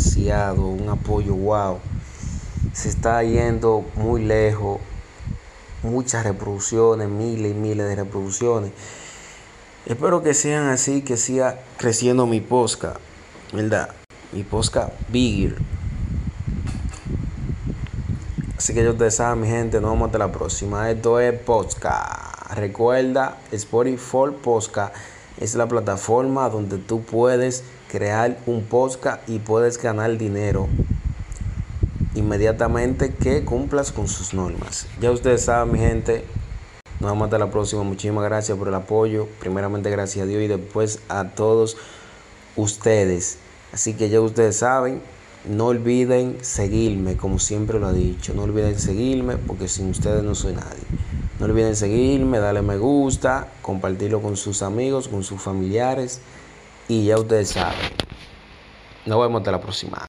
demasiado, un apoyo wow. Se está yendo muy lejos, muchas reproducciones, miles y miles de reproducciones. Espero que sean así, que siga creciendo mi posca, ¿verdad? Mi posca bigger. Así que ya ustedes saben, mi gente, nos vemos hasta la próxima. Esto es Posca. Recuerda, Spotify for Posca es la plataforma donde tú puedes crear un podcast y puedes ganar dinero inmediatamente que cumplas con sus normas. Ya ustedes saben, mi gente, nos vemos hasta la próxima. Muchísimas gracias por el apoyo. Primeramente, gracias a Dios y después a todos ustedes. Así que ya ustedes saben, no olviden seguirme, como siempre lo he dicho. No olviden seguirme porque sin ustedes no soy nadie. No olviden seguirme, darle me gusta, compartirlo con sus amigos, con sus familiares. Y ya ustedes saben. Nos vemos hasta la próxima.